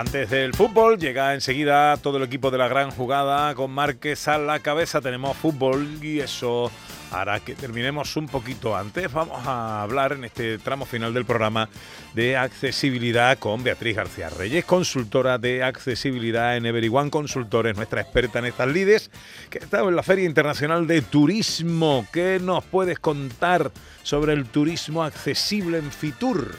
Antes del fútbol llega enseguida todo el equipo de la gran jugada con Márquez a la cabeza. Tenemos fútbol y eso hará que terminemos un poquito antes. Vamos a hablar en este tramo final del programa de accesibilidad con Beatriz García Reyes, consultora de accesibilidad en Everyone Consultores, nuestra experta en estas lides, que ha estado en la Feria Internacional de Turismo. ¿Qué nos puedes contar sobre el turismo accesible en Fitur?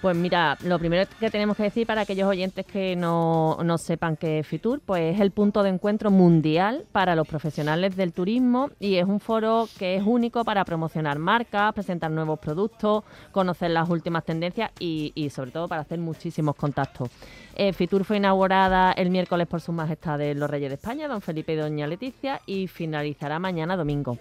Pues mira, lo primero que tenemos que decir para aquellos oyentes que no, no, sepan qué es Fitur, pues es el punto de encuentro mundial para los profesionales del turismo y es un foro que es único para promocionar marcas, presentar nuevos productos, conocer las últimas tendencias y, sobre todo para hacer muchísimos contactos. Eh, Fitur fue inaugurada el miércoles por su majestad de los Reyes de España, don Felipe y doña Leticia, y finalizará mañana domingo.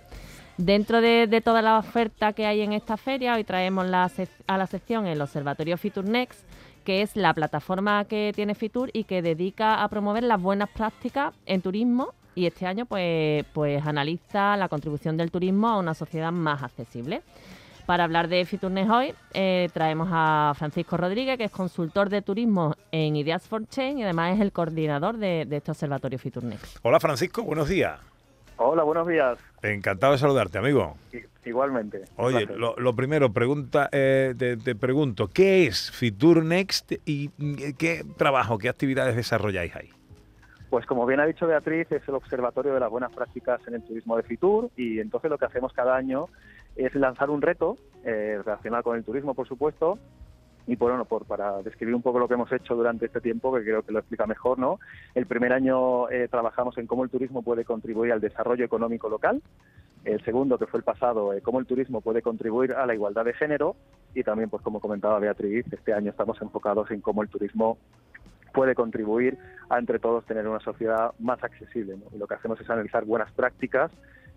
Dentro de, toda la oferta que hay en esta feria, hoy traemos a la sección el Observatorio Fitur Next, que es la plataforma que tiene Fitur y que dedica a promover las buenas prácticas en turismo y este año pues, pues analiza la contribución del turismo a una sociedad más accesible. Para hablar de Fiturnext hoy eh, traemos a Francisco Rodríguez, que es consultor de turismo en Ideas for Change y además es el coordinador de, este observatorio Fiturnext. Hola Francisco, buenos días. Hola, buenos días. Encantado de saludarte, amigo. Igualmente. Oye, lo, primero, pregunta, eh, te, pregunto, ¿qué es Fitur Next y mm, qué trabajo, qué actividades desarrolláis ahí? Pues como bien ha dicho Beatriz, es el Observatorio de las Buenas Prácticas en el Turismo de Fitur y entonces lo que hacemos cada año es lanzar un reto eh, relacionado con el turismo, por supuesto, y bueno, por, para describir un poco lo que hemos hecho durante este tiempo, que creo que lo explica mejor, ¿no? El primer año eh, trabajamos en cómo el turismo puede contribuir al desarrollo económico local. El segundo, que fue el pasado, eh, cómo el turismo puede contribuir a la igualdad de género. Y también, pues como comentaba Beatriz, este año estamos enfocados en cómo el turismo puede contribuir a entre todos tener una sociedad más accesible. Y lo que hacemos es analizar buenas prácticas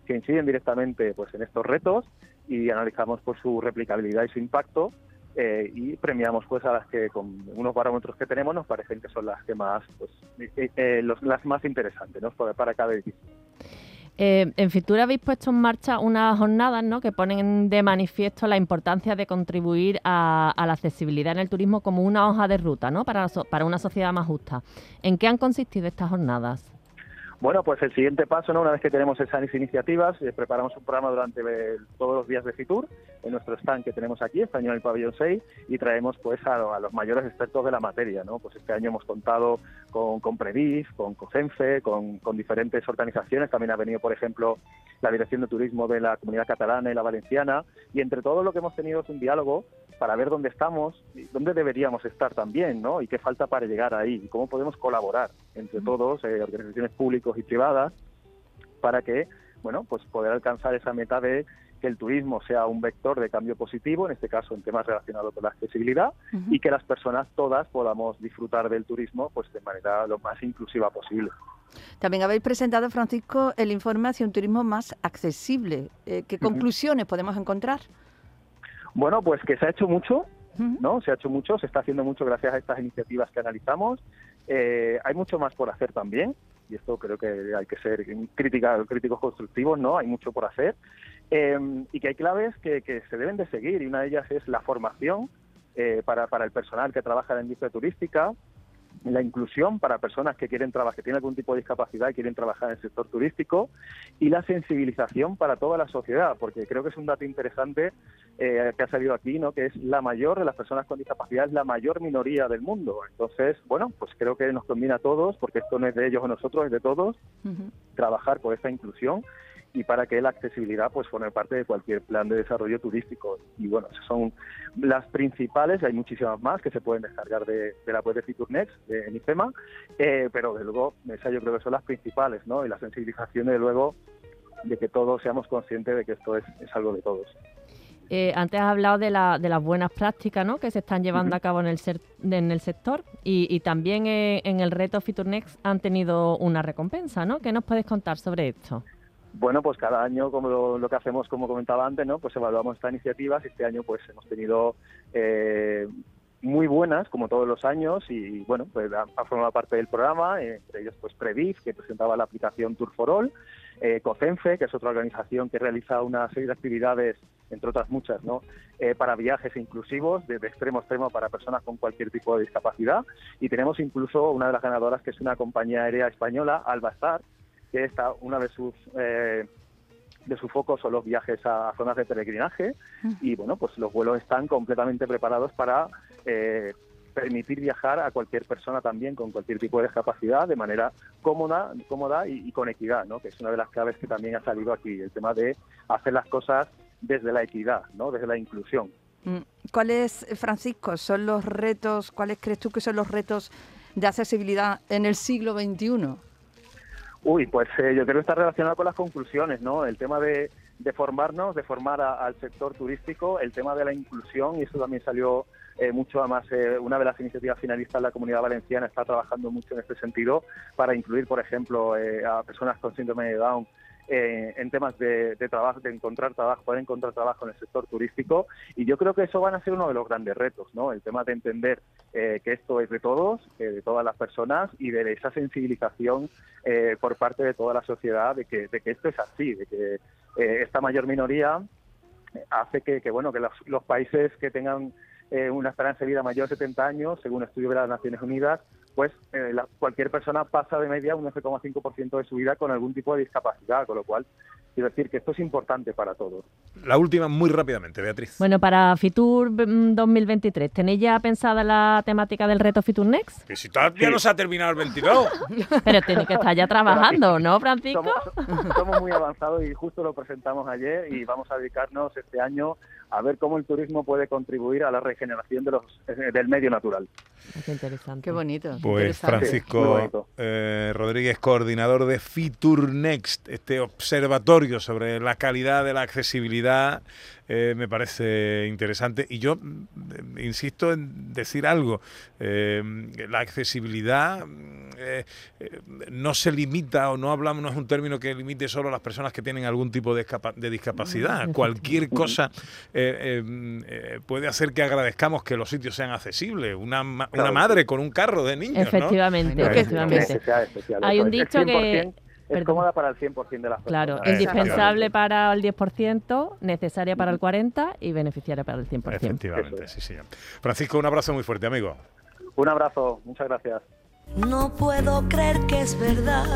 que inciden directamente pues en estos retos y analizamos por su replicabilidad y su impacto eh, y premiamos pues a las que con unos parámetros que tenemos nos parecen que son las que más pues eh, eh, las más interesantes ¿no? para cada edificio. en Fitura habéis puesto en marcha unas jornadas ¿no? que ponen de manifiesto la importancia de contribuir a, la accesibilidad en el turismo como una hoja de ruta ¿no? para, para una sociedad más justa. ¿En qué han consistido estas jornadas? Bueno, pues el siguiente paso, ¿no? una vez que tenemos esas iniciativas, eh, preparamos un programa durante todos los días de FITUR en nuestro stand que tenemos aquí, este año en el pabellón 6, y traemos pues a, los mayores expertos de la materia. ¿no? Pues este año hemos contado con, con Predif, con COCENFE, con, con, diferentes organizaciones. También ha venido, por ejemplo, la Dirección de Turismo de la Comunidad Catalana y la Valenciana. Y entre todo lo que hemos tenido es un diálogo para ver dónde estamos y dónde deberíamos estar también, ¿no? Y qué falta para llegar ahí y cómo podemos colaborar entre todos, eh, organizaciones públicas y privadas, para que, bueno, pues poder alcanzar esa meta de que el turismo sea un vector de cambio positivo, en este caso en temas relacionados con la accesibilidad, y que las personas todas podamos disfrutar del turismo pues de manera lo más inclusiva posible. También habéis presentado, Francisco, el informe hacia un turismo más accesible. Eh, ¿Qué conclusiones podemos encontrar? Bueno, pues que se ha hecho mucho, ¿no? Se ha hecho mucho, se está haciendo mucho gracias a estas iniciativas que analizamos. Eh, hay mucho más por hacer también, y esto creo que hay que ser crítica, críticos constructivos, ¿no? Hay mucho por hacer. Eh, y que hay claves que, que, se deben de seguir, y una de ellas es la formación eh, para, para el personal que trabaja en la industria turística, la inclusión para personas que quieren trabajar, que tienen algún tipo de discapacidad y quieren trabajar en el sector turístico, y la sensibilización para toda la sociedad, porque creo que es un dato interesante eh, que ha salido aquí, ¿no? que es la mayor de las personas con discapacidad, es la mayor minoría del mundo. Entonces, bueno, pues creo que nos combina a todos, porque esto no es de ellos o nosotros, es de todos, trabajar por esta inclusión y para que la accesibilidad pues forme parte de cualquier plan de desarrollo turístico. Y bueno, esas son las principales, hay muchísimas más que se pueden descargar de, la web de FeatureNext, de, en IFEMA, eh, pero de luego esas yo creo que son las principales, ¿no? Y la sensibilización de luego de que todos seamos conscientes de que esto es, algo de todos. Eh, antes has hablado de, la, de las buenas prácticas ¿no? que se están llevando a cabo en el, en el sector y, y también eh, en el reto FeatureNext han tenido una recompensa, ¿no? ¿Qué nos puedes contar sobre esto? Bueno, pues cada año, como lo, que hacemos, como comentaba antes, ¿no? Pues evaluamos estas iniciativas. Este año, pues hemos tenido eh, muy buenas, como todos los años, y bueno, pues ha, formado parte del programa, entre ellos, pues Prediv, que presentaba la aplicación Tour for All, eh, COCENFE, que es otra organización que realiza una serie de actividades, entre otras muchas, ¿no? Eh, para viajes inclusivos, de, extremo a extremo para personas con cualquier tipo de discapacidad. Y tenemos incluso una de las ganadoras, que es una compañía aérea española, Albastar, que está una de sus eh, de su foco son los viajes a zonas de peregrinaje y bueno pues los vuelos están completamente preparados para eh, permitir viajar a cualquier persona también con cualquier tipo de discapacidad de manera cómoda, cómoda y, con equidad, ¿no? que es una de las claves que también ha salido aquí, el tema de hacer las cosas desde la equidad, ¿no? desde la inclusión. Mm. ¿Cuáles, Francisco, son los retos, cuáles crees tú que son los retos de accesibilidad en el siglo XXI? Uy, pues eh, yo creo que está relacionado con las conclusiones, ¿no? El tema de, formarnos, de formar al sector turístico, el tema de la inclusión, y eso también salió eh, mucho, además, eh, una de las iniciativas finalistas de la Comunidad Valenciana está trabajando mucho en este sentido para incluir, por ejemplo, eh, a personas con síndrome de Down en temas de, trabajo, de encontrar trabajo, poder encontrar trabajo en el sector turístico. Y yo creo que eso van a ser uno de los grandes retos, ¿no? El tema de entender que esto es de todos, de todas las personas y de esa sensibilización por parte de toda la sociedad de que, de que esto es así, de que esta mayor minoría hace que, bueno que los países que tengan eh, una esperanza de vida mayor de 70 años, según estudio de las Naciones Unidas, pues eh, cualquier persona pasa de media un 9,5% de su vida con algún tipo de discapacidad, con lo cual quiero decir que esto es importante para todos. La última muy rápidamente, Beatriz. Bueno, para Fitur 2023, mm, ¿tenéis ya pensada la temática del reto Fitur Next? Que si todavía no se ha terminado el 22. Pero tiene que estar ya trabajando, ¿no, Francisco? Somos, somos muy avanzados y justo lo presentamos ayer y vamos a dedicarnos este año a ver cómo el turismo puede contribuir a la regeneración de los, eh, del medio natural. Qué interesante. Qué bonito. Pues Francisco eh, Rodríguez, coordinador de Fitur Next, este observatorio sobre la calidad de la accesibilidad eh, me parece interesante. Y yo mm, insisto en decir algo, eh, la accesibilidad eh, no se limita o no hablamos, no es un término que limite solo a las personas que tienen algún tipo de, de discapacidad. Cualquier cosa puede hacer que agradezcamos que los sitios sean accesibles. Una, una madre con un carro de niños. Efectivamente, efectivamente. Hay un dicho que es cómoda para el 100% de las personas. Claro, indispensable para el 10%, necesaria para el 40% y beneficiaria para el 100%. Efectivamente, sí, sí. Francisco, un abrazo muy fuerte, amigo. Un abrazo, muchas gracias. No puedo creer que es verdad.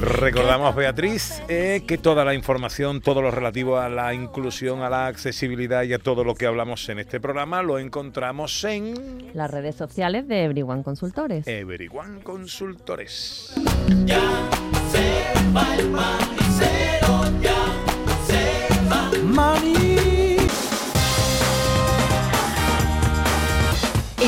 Recordamos, Beatriz, eh, que toda la información, todo lo relativo a la inclusión, a la accesibilidad y a todo lo que hablamos en este programa lo encontramos en las redes sociales de Everyone Consultores. Everyone Consultores. Ya